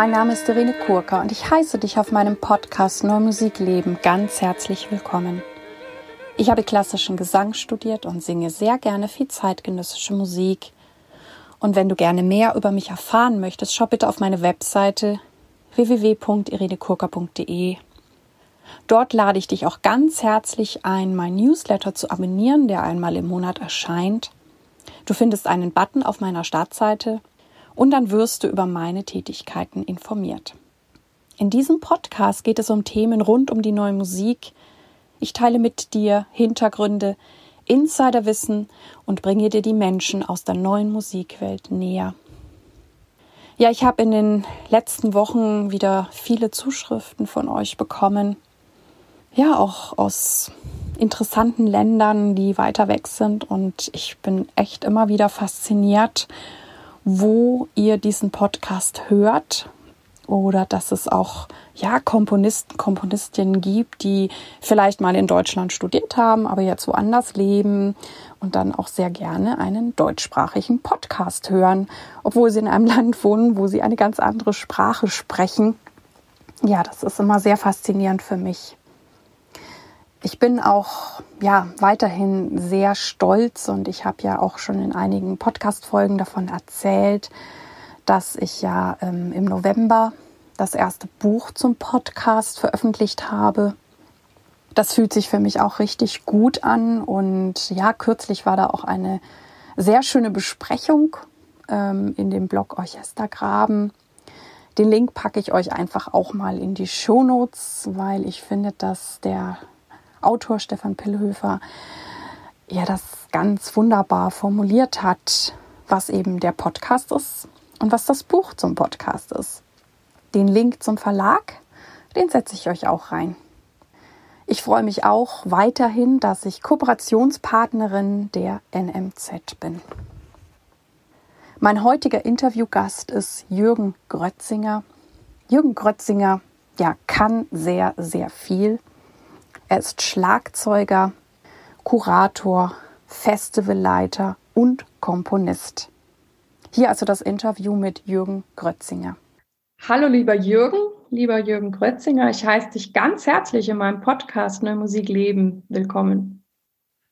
Mein Name ist Irene Kurka und ich heiße dich auf meinem Podcast Neue Musik Leben ganz herzlich willkommen. Ich habe klassischen Gesang studiert und singe sehr gerne viel zeitgenössische Musik. Und wenn du gerne mehr über mich erfahren möchtest, schau bitte auf meine Webseite www.irenekurka.de. Dort lade ich dich auch ganz herzlich ein, mein Newsletter zu abonnieren, der einmal im Monat erscheint. Du findest einen Button auf meiner Startseite und dann wirst du über meine Tätigkeiten informiert. In diesem Podcast geht es um Themen rund um die neue Musik. Ich teile mit dir Hintergründe, Insiderwissen und bringe dir die Menschen aus der neuen Musikwelt näher. Ja, ich habe in den letzten Wochen wieder viele Zuschriften von euch bekommen. Ja, auch aus interessanten Ländern, die weiter weg sind. Und ich bin echt immer wieder fasziniert wo ihr diesen Podcast hört oder dass es auch ja Komponisten, Komponistinnen gibt, die vielleicht mal in Deutschland studiert haben, aber jetzt woanders leben und dann auch sehr gerne einen deutschsprachigen Podcast hören, obwohl sie in einem Land wohnen, wo sie eine ganz andere Sprache sprechen. Ja, das ist immer sehr faszinierend für mich. Ich bin auch ja weiterhin sehr stolz und ich habe ja auch schon in einigen Podcast-Folgen davon erzählt, dass ich ja ähm, im November das erste Buch zum Podcast veröffentlicht habe. Das fühlt sich für mich auch richtig gut an und ja, kürzlich war da auch eine sehr schöne Besprechung ähm, in dem Blog Orchestergraben. Den Link packe ich euch einfach auch mal in die Shownotes, weil ich finde, dass der Autor Stefan Pillhöfer ja das ganz wunderbar formuliert hat, was eben der Podcast ist und was das Buch zum Podcast ist. Den Link zum Verlag, den setze ich euch auch rein. Ich freue mich auch weiterhin, dass ich Kooperationspartnerin der NMZ bin. Mein heutiger Interviewgast ist Jürgen Grötzinger. Jürgen Grötzinger ja, kann sehr, sehr viel. Er ist Schlagzeuger, Kurator, Festivalleiter und Komponist. Hier also das Interview mit Jürgen Grötzinger. Hallo lieber Jürgen, lieber Jürgen Grötzinger, ich heiße dich ganz herzlich in meinem Podcast Neue Musik Leben willkommen.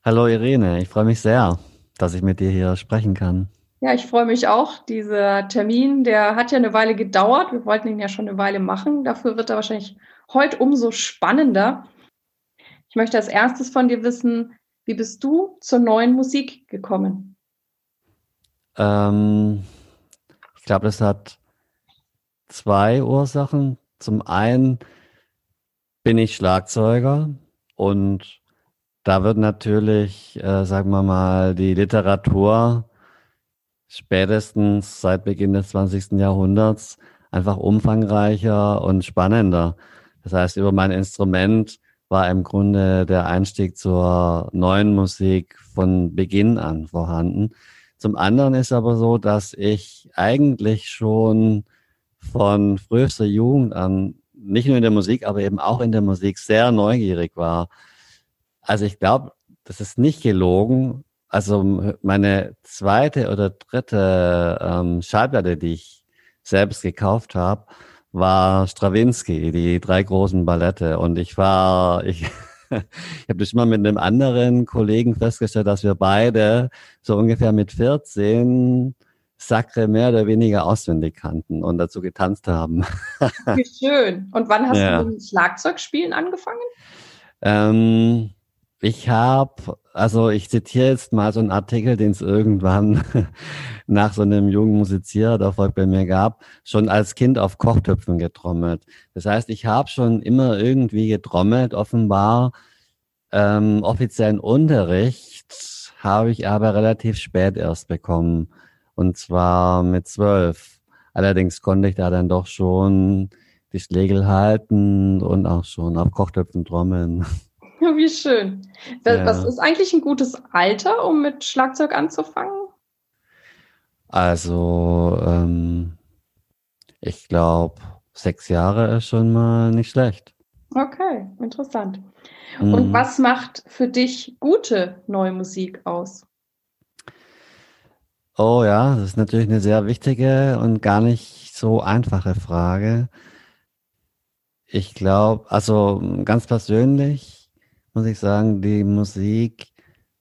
Hallo Irene, ich freue mich sehr, dass ich mit dir hier sprechen kann. Ja, ich freue mich auch. Dieser Termin, der hat ja eine Weile gedauert. Wir wollten ihn ja schon eine Weile machen. Dafür wird er wahrscheinlich heute umso spannender. Ich möchte als erstes von dir wissen, wie bist du zur neuen Musik gekommen? Ähm, ich glaube, das hat zwei Ursachen. Zum einen bin ich Schlagzeuger und da wird natürlich, äh, sagen wir mal, die Literatur spätestens seit Beginn des 20. Jahrhunderts einfach umfangreicher und spannender. Das heißt, über mein Instrument war im Grunde der Einstieg zur neuen Musik von Beginn an vorhanden. Zum anderen ist aber so, dass ich eigentlich schon von frühester Jugend an, nicht nur in der Musik, aber eben auch in der Musik sehr neugierig war. Also ich glaube, das ist nicht gelogen. Also meine zweite oder dritte ähm, Schallplatte, die ich selbst gekauft habe, war Stravinsky, die drei großen Ballette. Und ich war, ich, ich habe das mal mit einem anderen Kollegen festgestellt, dass wir beide so ungefähr mit 14 Sacre mehr oder weniger auswendig kannten und dazu getanzt haben. Wie schön. Und wann hast ja. du mit dem Schlagzeugspielen angefangen? Ähm, ich habe, also ich zitiere jetzt mal so einen Artikel, den es irgendwann nach so einem jungen Musiziererfolg bei mir gab, schon als Kind auf Kochtöpfen getrommelt. Das heißt, ich habe schon immer irgendwie getrommelt, offenbar. Ähm, offiziellen Unterricht habe ich aber relativ spät erst bekommen. Und zwar mit zwölf. Allerdings konnte ich da dann doch schon die Schlägel halten und auch schon auf Kochtöpfen trommeln. Wie schön. Was ja. ist eigentlich ein gutes Alter, um mit Schlagzeug anzufangen? Also, ähm, ich glaube, sechs Jahre ist schon mal nicht schlecht. Okay, interessant. Mhm. Und was macht für dich gute neue Musik aus? Oh ja, das ist natürlich eine sehr wichtige und gar nicht so einfache Frage. Ich glaube, also ganz persönlich muss ich sagen, die Musik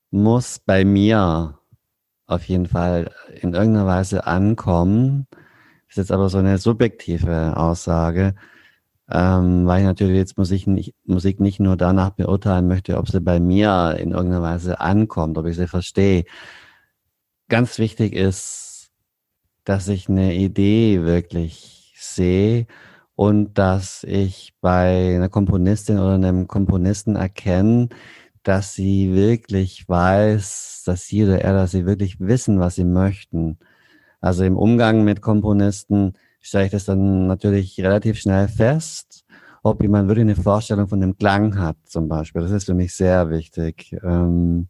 muss bei mir auf jeden Fall in irgendeiner Weise ankommen. Das ist jetzt aber so eine subjektive Aussage, ähm, weil ich natürlich jetzt Musik nicht, Musik nicht nur danach beurteilen möchte, ob sie bei mir in irgendeiner Weise ankommt, ob ich sie verstehe, ganz wichtig ist, dass ich eine Idee wirklich sehe und dass ich bei einer Komponistin oder einem Komponisten erkenne, dass sie wirklich weiß, dass sie oder er, dass sie wirklich wissen, was sie möchten. Also im Umgang mit Komponisten stelle ich das dann natürlich relativ schnell fest, ob jemand wirklich eine Vorstellung von dem Klang hat, zum Beispiel. Das ist für mich sehr wichtig. Ähm,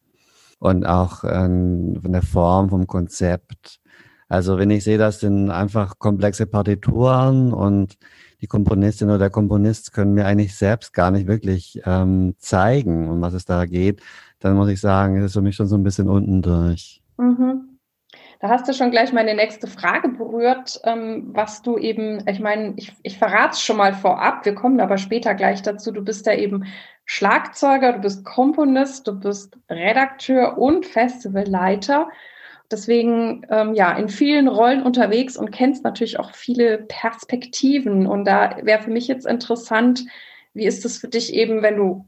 und auch ähm, von der Form, vom Konzept. Also wenn ich sehe, das sind einfach komplexe Partituren und die Komponistin oder der Komponist können mir eigentlich selbst gar nicht wirklich ähm, zeigen, um was es da geht, dann muss ich sagen, ist es für mich schon so ein bisschen unten durch. Mhm. Da hast du schon gleich meine nächste Frage berührt, ähm, was du eben, ich meine, ich, ich verrate es schon mal vorab, wir kommen aber später gleich dazu. Du bist ja eben Schlagzeuger, du bist Komponist, du bist Redakteur und Festivalleiter. Deswegen ähm, ja in vielen Rollen unterwegs und kennst natürlich auch viele Perspektiven. Und da wäre für mich jetzt interessant, wie ist es für dich eben, wenn du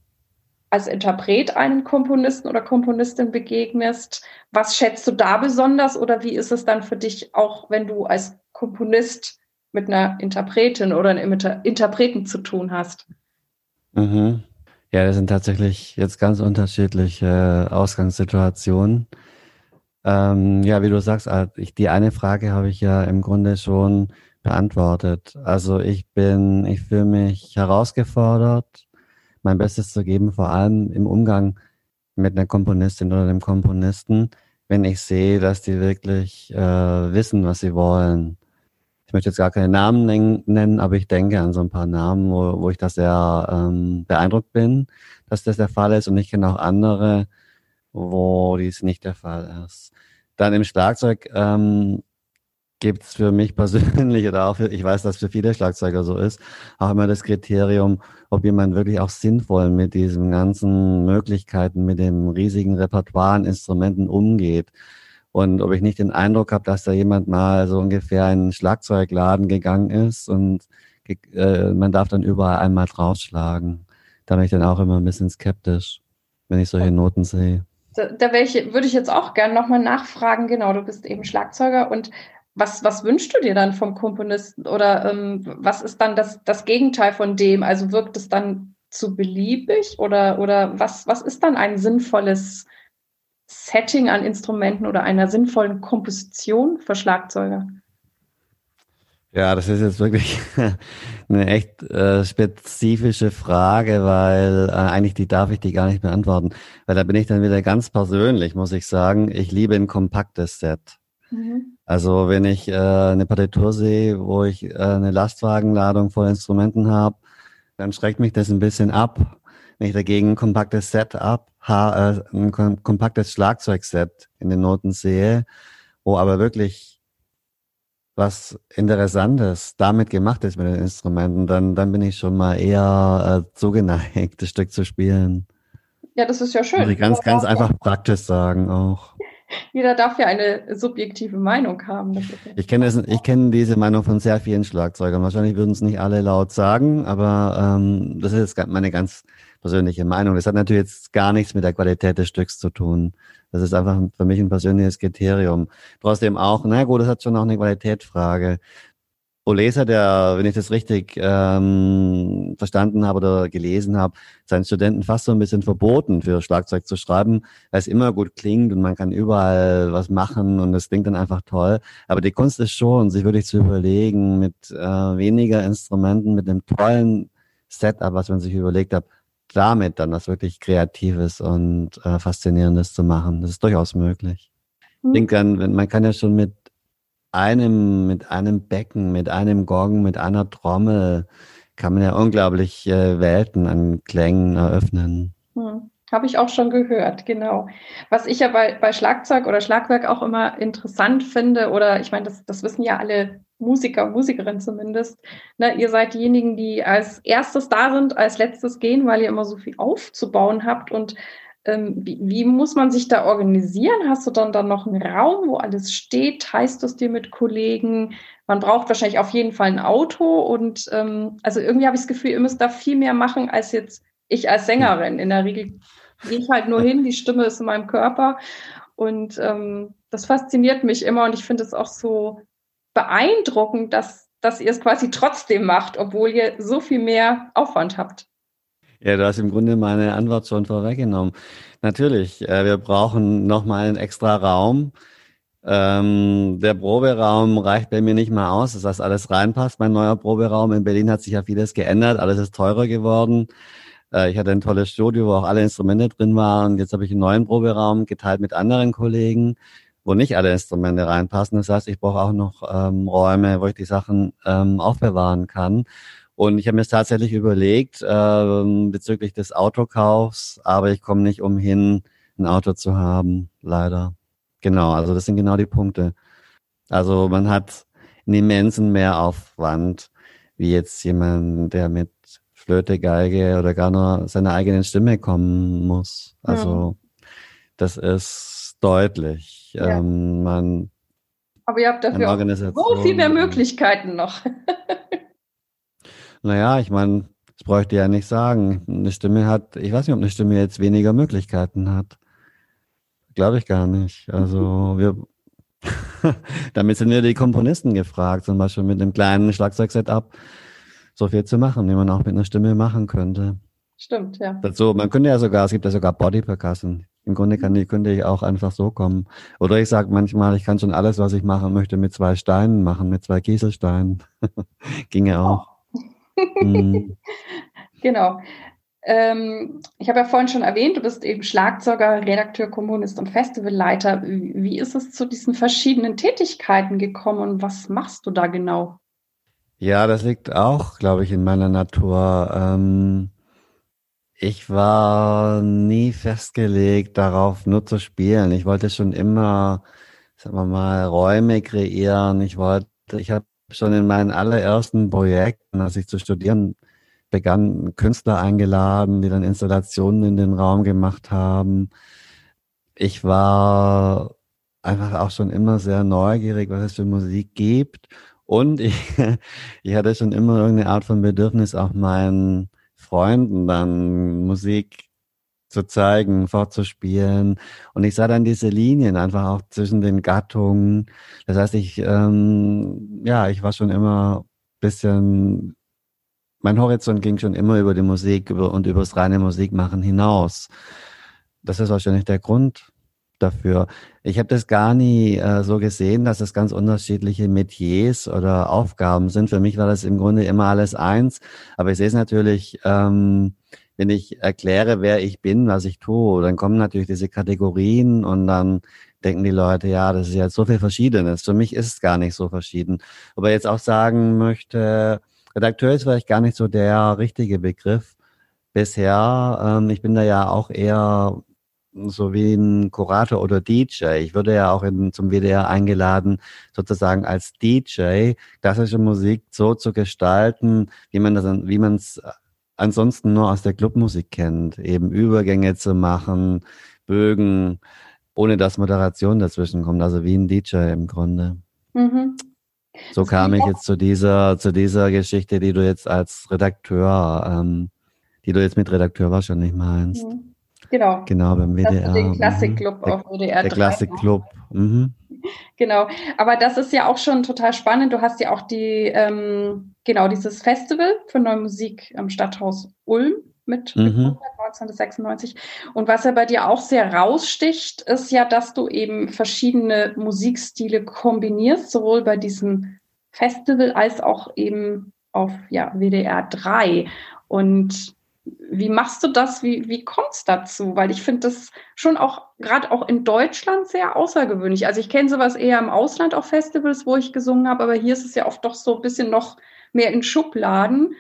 als Interpret einen Komponisten oder Komponistin begegnest? Was schätzt du da besonders oder wie ist es dann für dich auch, wenn du als Komponist mit einer Interpretin oder einem Interpreten zu tun hast? Mhm. Ja, das sind tatsächlich jetzt ganz unterschiedliche Ausgangssituationen. Ähm, ja, wie du sagst, ich, die eine Frage habe ich ja im Grunde schon beantwortet. Also ich bin, ich fühle mich herausgefordert, mein Bestes zu geben, vor allem im Umgang mit einer Komponistin oder dem Komponisten, wenn ich sehe, dass die wirklich äh, wissen, was sie wollen. Ich möchte jetzt gar keine Namen nennen, aber ich denke an so ein paar Namen, wo, wo ich da sehr ähm, beeindruckt bin, dass das der Fall ist. Und ich kenne auch andere, wo dies nicht der Fall ist. Dann im Schlagzeug ähm, gibt es für mich persönlich oder auch für, ich weiß, dass für viele Schlagzeuger so ist, auch immer das Kriterium, ob jemand wirklich auch sinnvoll mit diesen ganzen Möglichkeiten, mit dem riesigen Repertoire an Instrumenten umgeht. Und ob ich nicht den Eindruck habe, dass da jemand mal so ungefähr in einen Schlagzeugladen gegangen ist und äh, man darf dann überall einmal draufschlagen. Da bin ich dann auch immer ein bisschen skeptisch, wenn ich solche Noten sehe. Da, da welche, würde ich jetzt auch gerne nochmal nachfragen. Genau, du bist eben Schlagzeuger und was, was wünschst du dir dann vom Komponisten oder ähm, was ist dann das, das Gegenteil von dem? Also wirkt es dann zu beliebig oder, oder was, was ist dann ein sinnvolles Setting an Instrumenten oder einer sinnvollen Komposition für Schlagzeuger? Ja, das ist jetzt wirklich eine echt äh, spezifische Frage, weil äh, eigentlich die darf ich die gar nicht beantworten, weil da bin ich dann wieder ganz persönlich, muss ich sagen. Ich liebe ein kompaktes Set. Mhm. Also wenn ich äh, eine Partitur sehe, wo ich äh, eine Lastwagenladung voll Instrumenten habe, dann schreckt mich das ein bisschen ab. Wenn ich dagegen ein kompaktes Set ab, äh, ein kompaktes Schlagzeugset in den Noten sehe, wo aber wirklich was Interessantes damit gemacht ist mit den Instrumenten, dann, dann bin ich schon mal eher äh, zugeneigt, das Stück zu spielen. Ja, das ist ja schön. Muss ich ganz, ganz einfach praktisch sagen auch. Jeder darf ja eine subjektive Meinung haben. Ja ich kenne ich kenne diese Meinung von sehr vielen Schlagzeugern. Wahrscheinlich würden es nicht alle laut sagen, aber ähm, das ist meine ganz persönliche Meinung. Das hat natürlich jetzt gar nichts mit der Qualität des Stücks zu tun. Das ist einfach für mich ein persönliches Kriterium. Trotzdem auch, na gut, das hat schon auch eine Qualitätsfrage. Olesa, der, wenn ich das richtig ähm, verstanden habe oder gelesen habe, seinen Studenten fast so ein bisschen verboten, für Schlagzeug zu schreiben, weil es immer gut klingt und man kann überall was machen und es klingt dann einfach toll. Aber die Kunst ist schon, sich wirklich zu überlegen, mit äh, weniger Instrumenten, mit einem tollen Setup, was man sich überlegt hat, damit dann was wirklich Kreatives und äh, Faszinierendes zu machen. Das ist durchaus möglich. Mhm. Ich denke dann, man kann ja schon mit einem, mit einem Becken, mit einem Gong, mit einer Trommel, kann man ja unglaublich äh, Welten an Klängen eröffnen. Mhm. Habe ich auch schon gehört, genau. Was ich ja bei, bei Schlagzeug oder Schlagwerk auch immer interessant finde, oder ich meine, das, das wissen ja alle Musiker, Musikerinnen zumindest, ne, ihr seid diejenigen, die als erstes da sind, als letztes gehen, weil ihr immer so viel aufzubauen habt. Und ähm, wie, wie, muss man sich da organisieren? Hast du dann, dann noch einen Raum, wo alles steht? Du es dir mit Kollegen? Man braucht wahrscheinlich auf jeden Fall ein Auto. Und ähm, also irgendwie habe ich das Gefühl, ihr müsst da viel mehr machen als jetzt ich als Sängerin. In der Regel gehe ich halt nur hin, die Stimme ist in meinem Körper. Und ähm, das fasziniert mich immer und ich finde es auch so beeindruckend, dass, dass ihr es quasi trotzdem macht, obwohl ihr so viel mehr Aufwand habt. Ja, du hast im Grunde meine Antwort schon vorweggenommen. Natürlich, äh, wir brauchen nochmal einen extra Raum. Ähm, der Proberaum reicht bei mir nicht mal aus, dass das alles reinpasst. Mein neuer Proberaum in Berlin hat sich ja vieles geändert, alles ist teurer geworden. Äh, ich hatte ein tolles Studio, wo auch alle Instrumente drin waren. Jetzt habe ich einen neuen Proberaum geteilt mit anderen Kollegen, wo nicht alle Instrumente reinpassen. Das heißt, ich brauche auch noch ähm, Räume, wo ich die Sachen ähm, aufbewahren kann. Und ich habe mir tatsächlich überlegt ähm, bezüglich des Autokaufs, aber ich komme nicht umhin, ein Auto zu haben, leider. Genau, also das sind genau die Punkte. Also man hat einen immensen Mehraufwand, wie jetzt jemand, der mit Flöte, Geige oder gar nur seiner eigenen Stimme kommen muss. Also ja. das ist deutlich. Ja. Ähm, man, Aber ihr habt dafür so viel mehr Möglichkeiten noch. naja, ich meine, das bräuchte ich ja nicht sagen. Eine Stimme hat, ich weiß nicht, ob eine Stimme jetzt weniger Möglichkeiten hat. Glaube ich gar nicht. Also wir, damit sind wir die Komponisten gefragt, zum Beispiel mit einem kleinen Schlagzeugsetup so viel zu machen, wie man auch mit einer Stimme machen könnte. Stimmt, ja. Dazu, man könnte ja sogar, es gibt ja sogar Body Percussion. Im Grunde kann die, könnte ich auch einfach so kommen. Oder ich sage manchmal, ich kann schon alles, was ich machen möchte, mit zwei Steinen machen, mit zwei Kieselsteinen. Ginge auch. hm. Genau. Ähm, ich habe ja vorhin schon erwähnt, du bist eben Schlagzeuger, Redakteur, Kommunist und Festivalleiter. Wie ist es zu diesen verschiedenen Tätigkeiten gekommen und was machst du da genau? Ja, das liegt auch, glaube ich, in meiner Natur. Ähm, ich war nie festgelegt darauf, nur zu spielen. Ich wollte schon immer, sagen wir mal, Räume kreieren. Ich wollte, ich habe schon in meinen allerersten Projekten, als ich zu studieren begann, Künstler eingeladen, die dann Installationen in den Raum gemacht haben. Ich war einfach auch schon immer sehr neugierig, was es für Musik gibt und ich, ich hatte schon immer irgendeine Art von Bedürfnis, auch meinen Freunden dann Musik zu zeigen, fortzuspielen. Und ich sah dann diese Linien einfach auch zwischen den Gattungen. Das heißt, ich, ähm, ja, ich war schon immer bisschen, mein Horizont ging schon immer über die Musik und über das reine Musikmachen hinaus. Das ist wahrscheinlich der Grund, dafür. Ich habe das gar nie äh, so gesehen, dass es ganz unterschiedliche Metiers oder Aufgaben sind. Für mich war das im Grunde immer alles eins. Aber ich sehe es natürlich, ähm, wenn ich erkläre, wer ich bin, was ich tue, dann kommen natürlich diese Kategorien und dann denken die Leute, ja, das ist jetzt so viel Verschiedenes. Für mich ist es gar nicht so verschieden. Aber jetzt auch sagen möchte, Redakteur ist vielleicht gar nicht so der richtige Begriff bisher. Ähm, ich bin da ja auch eher so wie ein Kurator oder DJ. Ich würde ja auch in, zum WDR eingeladen, sozusagen als DJ klassische Musik so zu gestalten, wie man das, wie man es ansonsten nur aus der Clubmusik kennt, eben Übergänge zu machen, Bögen, ohne dass Moderation dazwischen kommt, also wie ein DJ im Grunde. Mhm. So kam ich jetzt zu dieser, zu dieser Geschichte, die du jetzt als Redakteur, ähm, die du jetzt mit Redakteur wahrscheinlich meinst. Mhm. Genau. Genau, beim WDR. Den Klassikclub mhm. auf WDR. Der Klassikclub. Mhm. Genau. Aber das ist ja auch schon total spannend. Du hast ja auch die, ähm, genau, dieses Festival für neue Musik am Stadthaus Ulm mit mhm. 1996. Und was ja bei dir auch sehr raussticht, ist ja, dass du eben verschiedene Musikstile kombinierst, sowohl bei diesem Festival als auch eben auf ja, WDR 3. Und wie machst du das? Wie, wie kommt es dazu? Weil ich finde das schon auch, gerade auch in Deutschland, sehr außergewöhnlich. Also ich kenne sowas eher im Ausland auf Festivals, wo ich gesungen habe, aber hier ist es ja oft doch so ein bisschen noch mehr in Schubladen.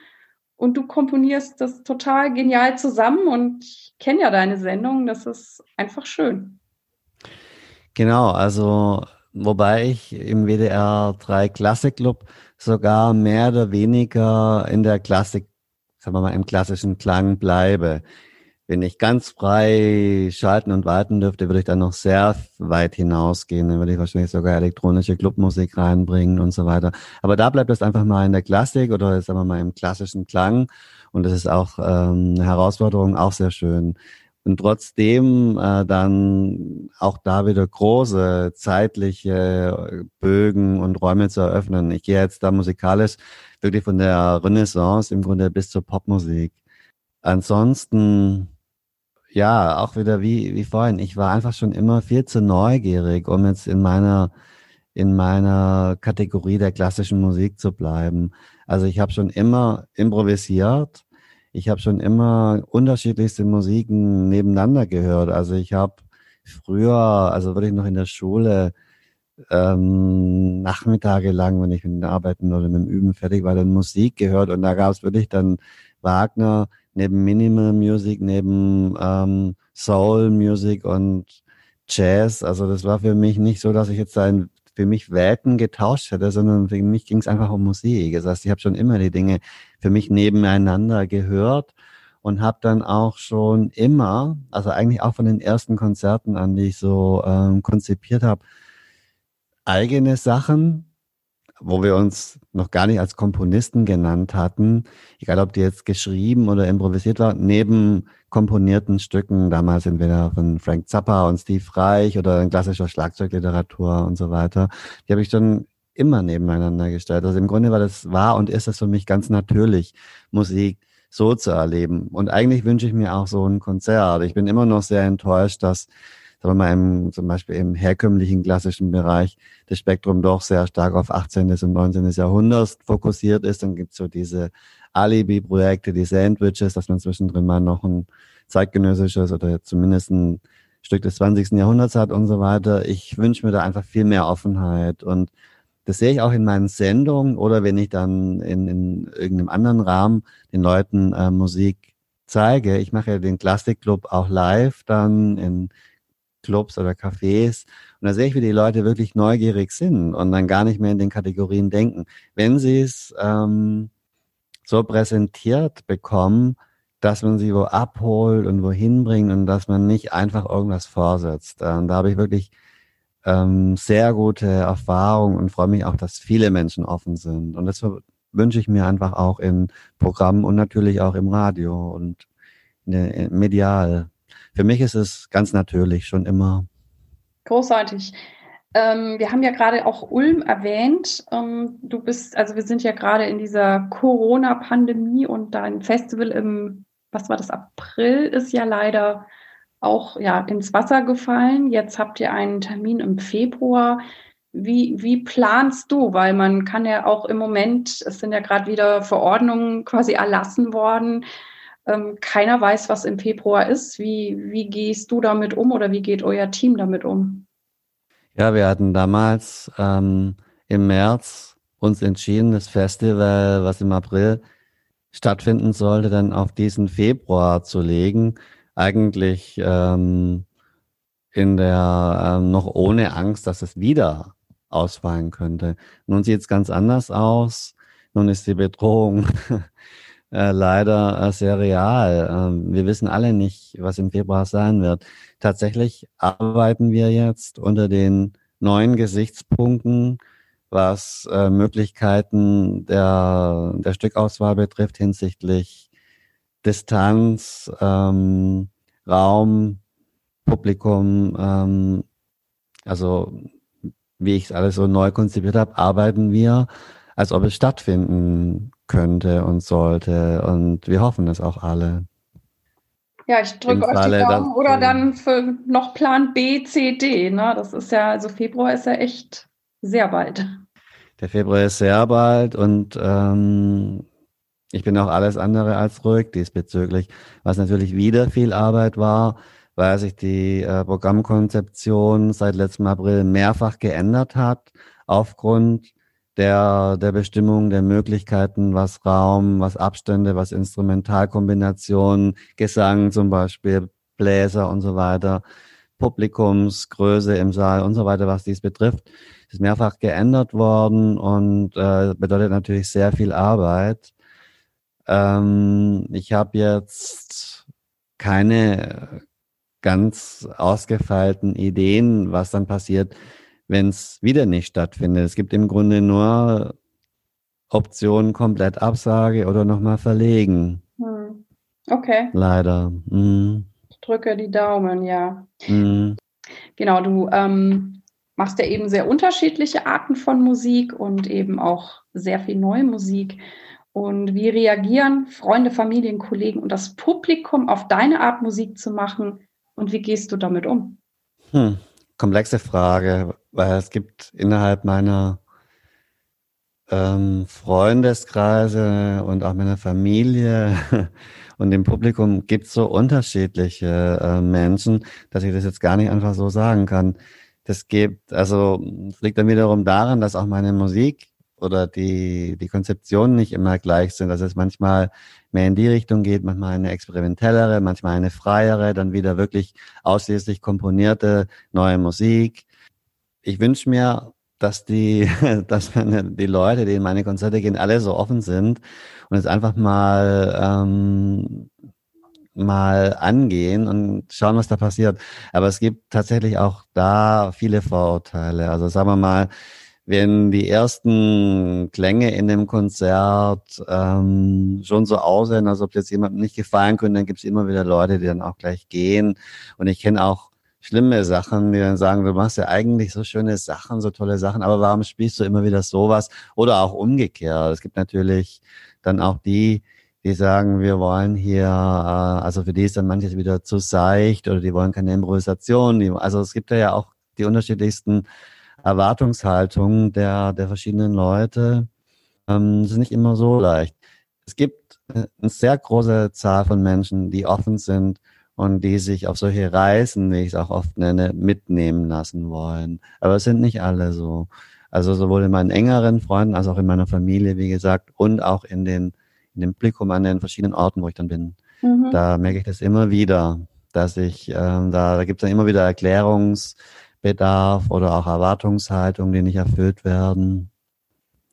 und du komponierst das total genial zusammen und ich kenne ja deine Sendung, das ist einfach schön. Genau, also wobei ich im WDR 3 Klassik Club sogar mehr oder weniger in der Klassik, sagen wir mal, im klassischen Klang bleibe. Wenn ich ganz frei schalten und walten dürfte, würde ich dann noch sehr weit hinausgehen. Dann würde ich wahrscheinlich sogar elektronische Clubmusik reinbringen und so weiter. Aber da bleibt es einfach mal in der Klassik oder sagen wir mal im klassischen Klang. Und das ist auch ähm, eine Herausforderung, auch sehr schön. Und trotzdem äh, dann auch da wieder große zeitliche Bögen und Räume zu eröffnen. Ich gehe jetzt da musikalisch wirklich von der Renaissance im Grunde bis zur Popmusik. Ansonsten ja, auch wieder wie, wie vorhin. Ich war einfach schon immer viel zu neugierig, um jetzt in meiner, in meiner Kategorie der klassischen Musik zu bleiben. Also ich habe schon immer improvisiert. Ich habe schon immer unterschiedlichste Musiken nebeneinander gehört. Also ich habe früher, also wirklich noch in der Schule, ähm, Nachmittage lang, wenn ich mit den Arbeiten oder mit dem Üben fertig war, dann Musik gehört und da gab es wirklich dann Wagner, neben Minimal Music, neben ähm, Soul Music und Jazz. Also das war für mich nicht so, dass ich jetzt ein, für mich Welten getauscht hätte, sondern für mich ging es einfach um Musik. Das heißt, ich habe schon immer die Dinge für mich nebeneinander gehört und habe dann auch schon immer, also eigentlich auch von den ersten Konzerten an, die ich so ähm, konzipiert habe, eigene Sachen wo wir uns noch gar nicht als Komponisten genannt hatten, egal ob die jetzt geschrieben oder improvisiert war, neben komponierten Stücken, damals entweder von Frank Zappa und Steve Reich oder in klassischer Schlagzeugliteratur und so weiter, die habe ich dann immer nebeneinander gestellt. Also im Grunde war das, war und ist es für mich ganz natürlich, Musik so zu erleben. Und eigentlich wünsche ich mir auch so ein Konzert. Ich bin immer noch sehr enttäuscht, dass sagen wir mal, im, zum Beispiel im herkömmlichen klassischen Bereich das Spektrum doch sehr stark auf 18. und 19. Jahrhundert fokussiert ist. Dann gibt's so diese Alibi-Projekte, die Sandwiches, dass man zwischendrin mal noch ein zeitgenössisches oder zumindest ein Stück des 20. Jahrhunderts hat und so weiter. Ich wünsche mir da einfach viel mehr Offenheit und das sehe ich auch in meinen Sendungen oder wenn ich dann in, in irgendeinem anderen Rahmen den Leuten äh, Musik zeige. Ich mache ja den Klassikclub auch live dann in Clubs oder Cafés. Und da sehe ich, wie die Leute wirklich neugierig sind und dann gar nicht mehr in den Kategorien denken. Wenn sie es ähm, so präsentiert bekommen, dass man sie wo abholt und wohin bringt und dass man nicht einfach irgendwas vorsetzt. Ähm, da habe ich wirklich ähm, sehr gute Erfahrungen und freue mich auch, dass viele Menschen offen sind. Und das wünsche ich mir einfach auch in Programmen und natürlich auch im Radio und medial für mich ist es ganz natürlich schon immer. Großartig. Ähm, wir haben ja gerade auch Ulm erwähnt. Ähm, du bist, also wir sind ja gerade in dieser Corona-Pandemie und dein Festival im, was war das, April ist ja leider auch ja, ins Wasser gefallen. Jetzt habt ihr einen Termin im Februar. Wie, wie planst du? Weil man kann ja auch im Moment, es sind ja gerade wieder Verordnungen quasi erlassen worden, ähm, keiner weiß, was im Februar ist. Wie, wie gehst du damit um oder wie geht euer Team damit um? Ja, wir hatten damals ähm, im März uns entschieden, das Festival, was im April stattfinden sollte, dann auf diesen Februar zu legen. Eigentlich ähm, in der ähm, noch ohne Angst, dass es wieder ausfallen könnte. Nun sieht es ganz anders aus. Nun ist die Bedrohung äh, leider äh, sehr real. Ähm, wir wissen alle nicht, was im Februar sein wird. Tatsächlich arbeiten wir jetzt unter den neuen Gesichtspunkten, was äh, Möglichkeiten der, der Stückauswahl betrifft hinsichtlich Distanz, ähm, Raum, Publikum, ähm, also wie ich es alles so neu konzipiert habe, arbeiten wir, als ob es stattfinden könnte und sollte. Und wir hoffen es auch alle. Ja, ich drücke euch Falle, die Daumen. Oder dann für noch Plan B, C, D. Ne? Das ist ja, also Februar ist ja echt sehr bald. Der Februar ist sehr bald und ähm, ich bin auch alles andere als ruhig diesbezüglich, was natürlich wieder viel Arbeit war, weil sich die äh, Programmkonzeption seit letztem April mehrfach geändert hat aufgrund der, der Bestimmung der Möglichkeiten, was Raum, was Abstände, was Instrumentalkombinationen, Gesang zum Beispiel, Bläser und so weiter, Publikumsgröße im Saal und so weiter, was dies betrifft, ist mehrfach geändert worden und äh, bedeutet natürlich sehr viel Arbeit. Ähm, ich habe jetzt keine ganz ausgefeilten Ideen, was dann passiert, wenn es wieder nicht stattfindet. Es gibt im Grunde nur Optionen komplett Absage oder nochmal verlegen. Hm. Okay. Leider. Mhm. Ich drücke die Daumen, ja. Mhm. Genau, du ähm, machst ja eben sehr unterschiedliche Arten von Musik und eben auch sehr viel neue Musik. Und wie reagieren Freunde, Familien, Kollegen und das Publikum auf deine Art Musik zu machen? Und wie gehst du damit um? Hm, komplexe Frage, weil es gibt innerhalb meiner ähm, Freundeskreise und auch meiner Familie und dem Publikum gibt es so unterschiedliche äh, Menschen, dass ich das jetzt gar nicht einfach so sagen kann. Das gibt, also es liegt dann wiederum daran, dass auch meine Musik oder die, die Konzeptionen nicht immer gleich sind. Dass es manchmal mehr in die Richtung geht, manchmal eine experimentellere, manchmal eine freiere, dann wieder wirklich ausschließlich komponierte neue Musik. Ich wünsche mir, dass die, dass meine, die Leute, die in meine Konzerte gehen, alle so offen sind und es einfach mal ähm, mal angehen und schauen, was da passiert. Aber es gibt tatsächlich auch da viele Vorurteile. Also sagen wir mal, wenn die ersten Klänge in dem Konzert ähm, schon so aussehen, als ob jetzt jemandem nicht gefallen können, dann gibt es immer wieder Leute, die dann auch gleich gehen. Und ich kenne auch schlimme Sachen, die dann sagen, du machst ja eigentlich so schöne Sachen, so tolle Sachen, aber warum spielst du immer wieder sowas? Oder auch umgekehrt. Es gibt natürlich dann auch die, die sagen, wir wollen hier, äh, also für die ist dann manches wieder zu seicht oder die wollen keine Improvisation. Also es gibt ja auch die unterschiedlichsten Erwartungshaltung der, der verschiedenen Leute. Ähm, ist nicht immer so leicht. Es gibt äh, eine sehr große Zahl von Menschen, die offen sind und die sich auf solche Reisen, wie ich es auch oft nenne, mitnehmen lassen wollen. Aber es sind nicht alle so. Also sowohl in meinen engeren Freunden als auch in meiner Familie, wie gesagt, und auch in den, in dem Blick an den verschiedenen Orten, wo ich dann bin. Mhm. Da merke ich das immer wieder, dass ich, ähm, da, da gibt es dann immer wieder Erklärungs- Bedarf oder auch Erwartungshaltungen, die nicht erfüllt werden.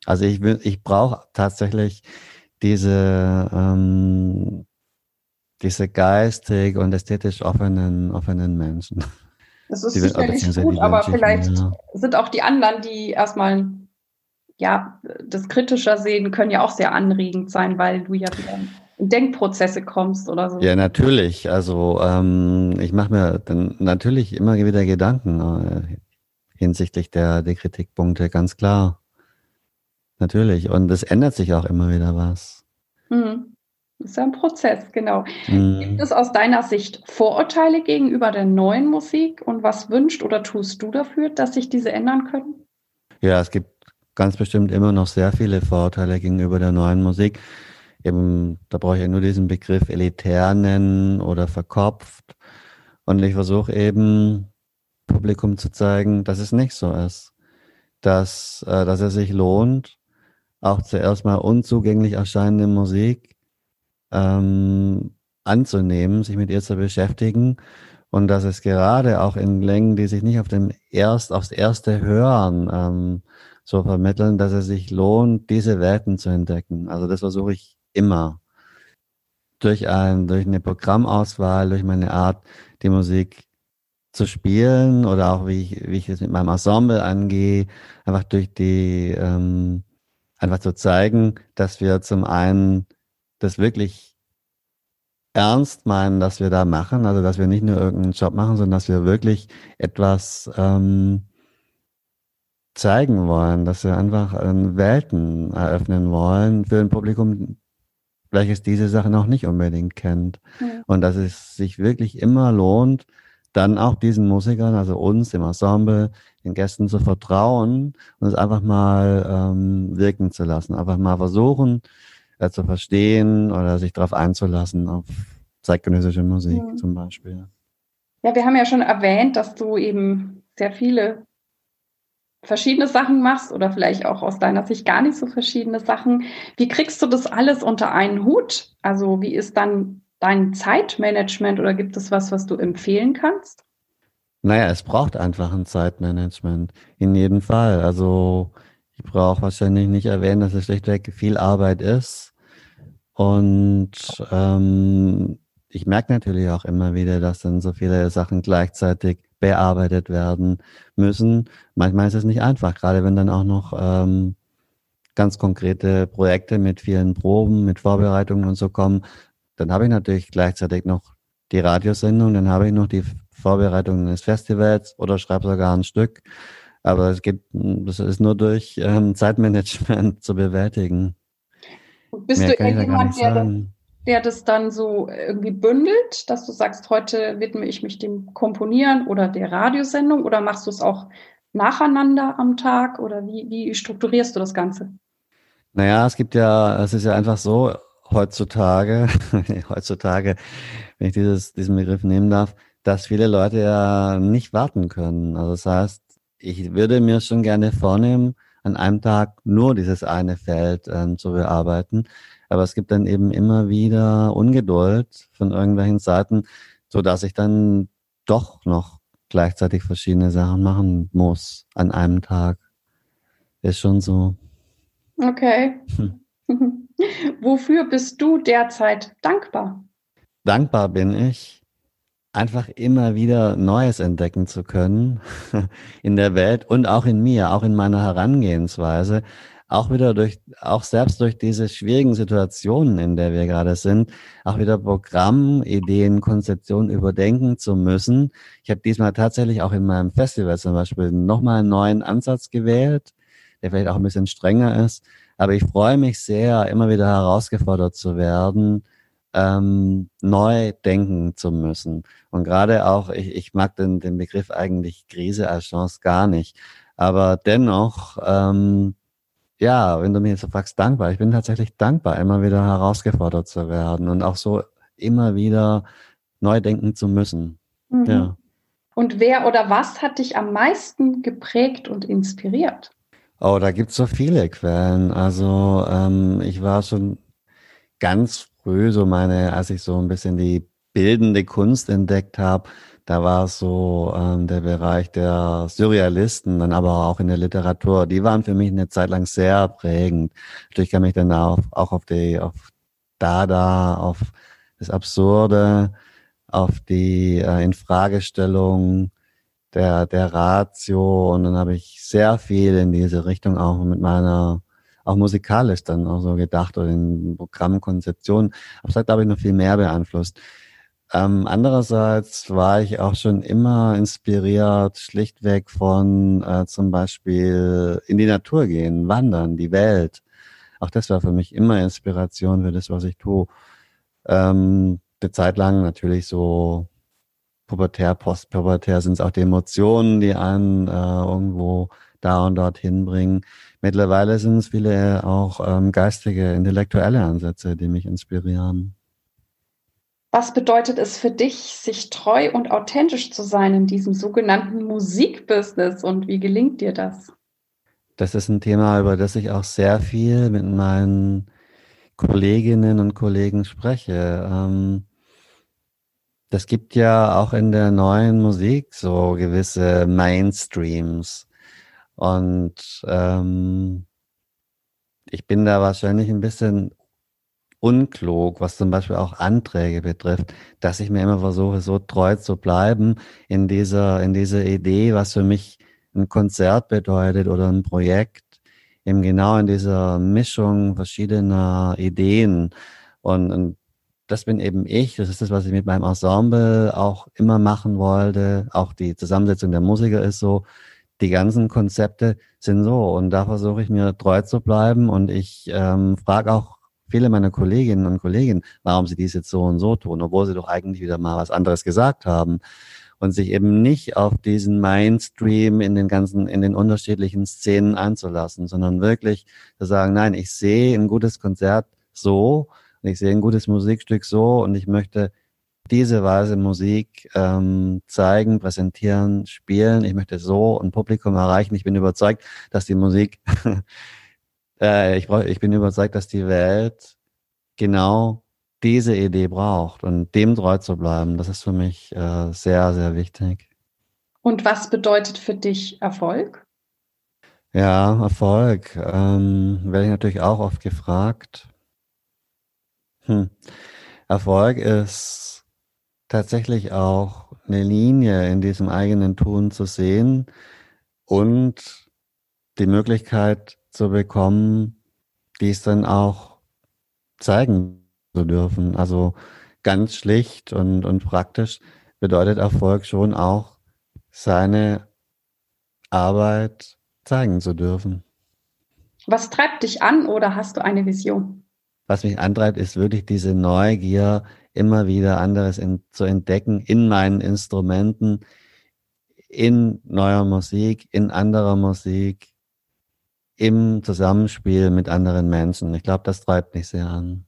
Also ich will, ich brauche tatsächlich diese ähm, diese geistig und ästhetisch offenen offenen Menschen. Das ist die, sicherlich gut, aber vielleicht ja. sind auch die anderen, die erstmal ja das kritischer sehen, können ja auch sehr anregend sein, weil du ja wieder Denkprozesse kommst oder so. Ja, natürlich. Also ähm, ich mache mir dann natürlich immer wieder Gedanken äh, hinsichtlich der, der Kritikpunkte, ganz klar. Natürlich. Und es ändert sich auch immer wieder was. Mhm. Das ist ja ein Prozess, genau. Mhm. Gibt es aus deiner Sicht Vorurteile gegenüber der neuen Musik und was wünscht oder tust du dafür, dass sich diese ändern können? Ja, es gibt ganz bestimmt immer noch sehr viele Vorurteile gegenüber der neuen Musik eben, da brauche ich ja nur diesen Begriff elitär nennen oder verkopft. Und ich versuche eben Publikum zu zeigen, dass es nicht so ist. Dass, äh, dass es sich lohnt, auch zuerst mal unzugänglich erscheinende Musik ähm, anzunehmen, sich mit ihr zu beschäftigen und dass es gerade auch in Längen, die sich nicht auf dem erst aufs erste Hören ähm, so vermitteln, dass es sich lohnt, diese Welten zu entdecken. Also das versuche ich immer. Durch, ein, durch eine Programmauswahl, durch meine Art, die Musik zu spielen oder auch wie ich, wie ich es mit meinem Ensemble angehe, einfach durch die, ähm, einfach zu zeigen, dass wir zum einen das wirklich ernst meinen, dass wir da machen, also dass wir nicht nur irgendeinen Job machen, sondern dass wir wirklich etwas ähm, zeigen wollen, dass wir einfach ähm, Welten eröffnen wollen für ein Publikum, welches diese Sache noch nicht unbedingt kennt. Ja. Und dass es sich wirklich immer lohnt, dann auch diesen Musikern, also uns, dem Ensemble, den Gästen zu vertrauen und es einfach mal ähm, wirken zu lassen. Einfach mal versuchen äh, zu verstehen oder sich darauf einzulassen, auf zeitgenössische Musik ja. zum Beispiel. Ja, wir haben ja schon erwähnt, dass du eben sehr viele verschiedene Sachen machst oder vielleicht auch aus deiner Sicht gar nicht so verschiedene Sachen. Wie kriegst du das alles unter einen Hut? Also wie ist dann dein Zeitmanagement oder gibt es was, was du empfehlen kannst? Naja, es braucht einfach ein Zeitmanagement. In jedem Fall. Also ich brauche wahrscheinlich nicht erwähnen, dass es schlichtweg viel Arbeit ist. Und ähm, ich merke natürlich auch immer wieder, dass dann so viele Sachen gleichzeitig bearbeitet werden müssen. Manchmal ist es nicht einfach, gerade wenn dann auch noch ähm, ganz konkrete Projekte mit vielen Proben, mit Vorbereitungen und so kommen. Dann habe ich natürlich gleichzeitig noch die Radiosendung, dann habe ich noch die Vorbereitung des Festivals oder schreibe sogar ein Stück. Aber es geht, das ist nur durch ähm, Zeitmanagement zu bewältigen. Bist Mehr du irgendjemand, der der das dann so irgendwie bündelt, dass du sagst, heute widme ich mich dem Komponieren oder der Radiosendung oder machst du es auch nacheinander am Tag oder wie, wie strukturierst du das Ganze? Naja, es gibt ja, es ist ja einfach so, heutzutage, heutzutage, wenn ich dieses, diesen Begriff nehmen darf, dass viele Leute ja nicht warten können. Also das heißt, ich würde mir schon gerne vornehmen, an einem Tag nur dieses eine Feld ähm, zu bearbeiten. Aber es gibt dann eben immer wieder Ungeduld von irgendwelchen Seiten, so dass ich dann doch noch gleichzeitig verschiedene Sachen machen muss an einem Tag. Ist schon so. Okay. Hm. Wofür bist du derzeit dankbar? Dankbar bin ich, einfach immer wieder Neues entdecken zu können in der Welt und auch in mir, auch in meiner Herangehensweise, auch wieder durch, auch selbst durch diese schwierigen Situationen, in der wir gerade sind, auch wieder Programm, Ideen, Konzeptionen überdenken zu müssen. Ich habe diesmal tatsächlich auch in meinem Festival zum Beispiel nochmal einen neuen Ansatz gewählt, der vielleicht auch ein bisschen strenger ist. Aber ich freue mich sehr, immer wieder herausgefordert zu werden, ähm, neu denken zu müssen. Und gerade auch, ich, ich mag den, den Begriff eigentlich Krise als Chance gar nicht. Aber dennoch, ähm, ja, wenn du mich jetzt so fragst, dankbar. Ich bin tatsächlich dankbar, immer wieder herausgefordert zu werden und auch so immer wieder neu denken zu müssen. Mhm. Ja. Und wer oder was hat dich am meisten geprägt und inspiriert? Oh, da gibt's so viele Quellen. Also ähm, ich war schon ganz früh, so meine, als ich so ein bisschen die bildende Kunst entdeckt habe, da war es so ähm, der Bereich der Surrealisten, dann aber auch in der Literatur. Die waren für mich eine Zeit lang sehr prägend. Natürlich kam ich dann auch, auch auf die, auf Dada, auf das Absurde, auf die äh, Infragestellung der, der Ratio und dann habe ich sehr viel in diese Richtung auch mit meiner auch musikalisch dann auch so gedacht oder in Programmkonzeption. Aber es hat, glaube ich, noch viel mehr beeinflusst. Ähm, andererseits war ich auch schon immer inspiriert, schlichtweg von äh, zum Beispiel in die Natur gehen, wandern, die Welt. Auch das war für mich immer Inspiration für das, was ich tue. Ähm, eine Zeit lang natürlich so pubertär, postpubertär sind es auch die Emotionen, die einen äh, irgendwo da und dort hinbringen. Mittlerweile sind es viele auch ähm, geistige, intellektuelle Ansätze, die mich inspirieren. Was bedeutet es für dich, sich treu und authentisch zu sein in diesem sogenannten Musikbusiness und wie gelingt dir das? Das ist ein Thema, über das ich auch sehr viel mit meinen Kolleginnen und Kollegen spreche. Ähm, das gibt ja auch in der neuen Musik so gewisse Mainstreams. Und ähm, ich bin da wahrscheinlich ein bisschen unklug, was zum Beispiel auch Anträge betrifft, dass ich mir immer versuche, so treu zu bleiben in dieser, in dieser Idee, was für mich ein Konzert bedeutet oder ein Projekt, eben genau in dieser Mischung verschiedener Ideen. Und, und das bin eben ich, das ist das, was ich mit meinem Ensemble auch immer machen wollte. Auch die Zusammensetzung der Musiker ist so, die ganzen Konzepte sind so und da versuche ich mir treu zu bleiben und ich ähm, frage auch viele meiner Kolleginnen und Kollegen, warum sie dies jetzt so und so tun, obwohl sie doch eigentlich wieder mal was anderes gesagt haben und sich eben nicht auf diesen Mainstream in den ganzen, in den unterschiedlichen Szenen einzulassen, sondern wirklich zu sagen, nein, ich sehe ein gutes Konzert so und ich sehe ein gutes Musikstück so und ich möchte diese Weise Musik ähm, zeigen, präsentieren, spielen. Ich möchte so ein Publikum erreichen. Ich bin überzeugt, dass die Musik, äh, ich, brauch, ich bin überzeugt, dass die Welt genau diese Idee braucht und dem treu zu bleiben. Das ist für mich äh, sehr, sehr wichtig. Und was bedeutet für dich Erfolg? Ja, Erfolg. Ähm, werde ich natürlich auch oft gefragt. Hm. Erfolg ist tatsächlich auch eine Linie in diesem eigenen Tun zu sehen und die Möglichkeit zu bekommen, dies dann auch zeigen zu dürfen. Also ganz schlicht und, und praktisch bedeutet Erfolg schon auch, seine Arbeit zeigen zu dürfen. Was treibt dich an oder hast du eine Vision? Was mich antreibt, ist wirklich diese Neugier, immer wieder anderes in, zu entdecken in meinen Instrumenten, in neuer Musik, in anderer Musik, im Zusammenspiel mit anderen Menschen. Ich glaube, das treibt mich sehr an.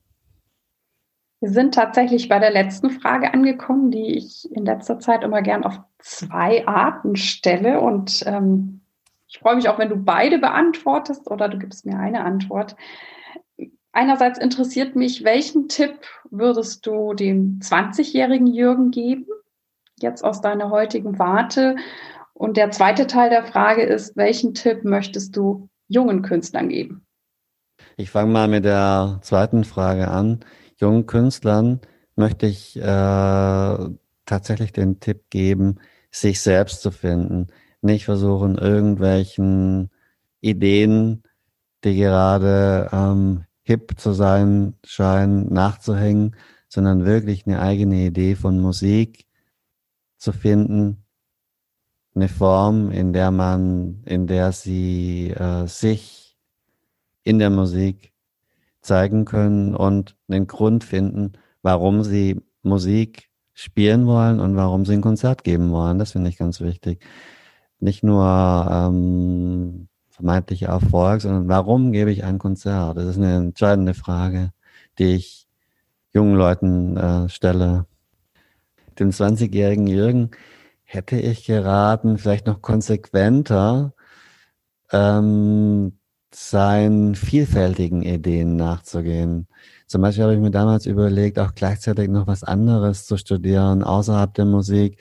Wir sind tatsächlich bei der letzten Frage angekommen, die ich in letzter Zeit immer gern auf zwei Arten stelle. Und ähm, ich freue mich auch, wenn du beide beantwortest oder du gibst mir eine Antwort. Einerseits interessiert mich, welchen Tipp würdest du dem 20-jährigen Jürgen geben, jetzt aus deiner heutigen Warte? Und der zweite Teil der Frage ist, welchen Tipp möchtest du jungen Künstlern geben? Ich fange mal mit der zweiten Frage an. Jungen Künstlern möchte ich äh, tatsächlich den Tipp geben, sich selbst zu finden. Nicht versuchen, irgendwelchen Ideen, die gerade ähm, hip zu sein scheinen, nachzuhängen, sondern wirklich eine eigene Idee von Musik zu finden, eine Form, in der man, in der sie äh, sich in der Musik zeigen können und einen Grund finden, warum sie Musik spielen wollen und warum sie ein Konzert geben wollen. Das finde ich ganz wichtig. Nicht nur ähm, vermeintlicher Erfolg, sondern warum gebe ich ein Konzert? Das ist eine entscheidende Frage, die ich jungen Leuten äh, stelle. Dem 20-jährigen Jürgen hätte ich geraten, vielleicht noch konsequenter ähm, seinen vielfältigen Ideen nachzugehen. Zum Beispiel habe ich mir damals überlegt, auch gleichzeitig noch was anderes zu studieren außerhalb der Musik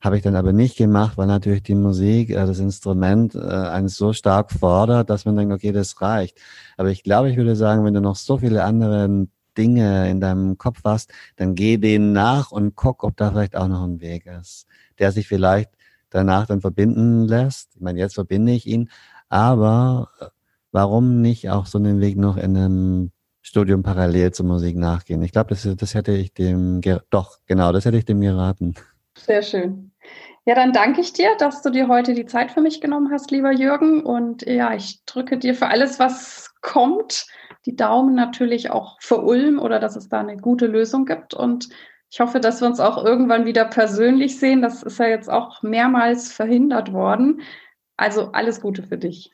habe ich dann aber nicht gemacht, weil natürlich die Musik, äh, das Instrument äh, so stark fordert, dass man denkt, okay, das reicht. Aber ich glaube, ich würde sagen, wenn du noch so viele andere Dinge in deinem Kopf hast, dann geh denen nach und guck, ob da vielleicht auch noch ein Weg ist, der sich vielleicht danach dann verbinden lässt. Ich meine, jetzt verbinde ich ihn, aber äh, warum nicht auch so einen Weg noch in einem Studium parallel zur Musik nachgehen? Ich glaube, das, das hätte ich dem, doch, genau, das hätte ich dem geraten. Sehr schön. Ja, dann danke ich dir, dass du dir heute die Zeit für mich genommen hast, lieber Jürgen. Und ja, ich drücke dir für alles, was kommt, die Daumen natürlich auch für Ulm oder dass es da eine gute Lösung gibt. Und ich hoffe, dass wir uns auch irgendwann wieder persönlich sehen. Das ist ja jetzt auch mehrmals verhindert worden. Also alles Gute für dich.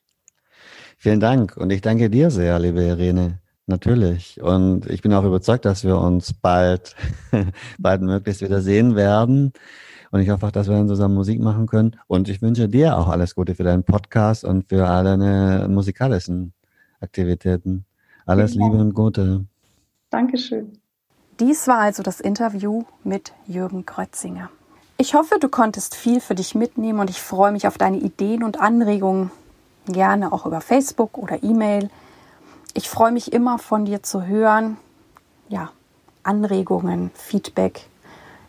Vielen Dank und ich danke dir sehr, liebe Irene. Natürlich. Und ich bin auch überzeugt, dass wir uns bald, bald möglichst wieder sehen werden. Und ich hoffe auch, dass wir dann zusammen Musik machen können. Und ich wünsche dir auch alles Gute für deinen Podcast und für alle deine musikalischen Aktivitäten. Alles. Liebe und Gute. Dankeschön. Dies war also das Interview mit Jürgen Krötzinger. Ich hoffe, du konntest viel für dich mitnehmen und ich freue mich auf deine Ideen und Anregungen. Gerne auch über Facebook oder E-Mail. Ich freue mich immer von dir zu hören. Ja, Anregungen, Feedback,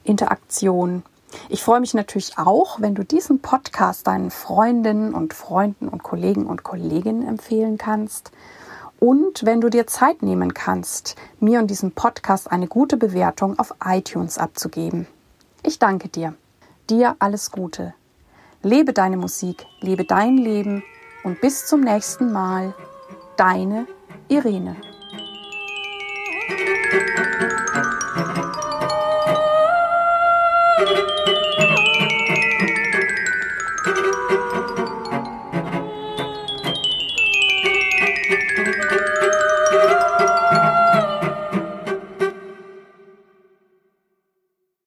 Interaktion. Ich freue mich natürlich auch, wenn du diesen Podcast deinen Freundinnen und Freunden und Kollegen und Kolleginnen empfehlen kannst. Und wenn du dir Zeit nehmen kannst, mir und diesem Podcast eine gute Bewertung auf iTunes abzugeben. Ich danke dir. Dir alles Gute. Lebe deine Musik, lebe dein Leben und bis zum nächsten Mal. Deine Irene.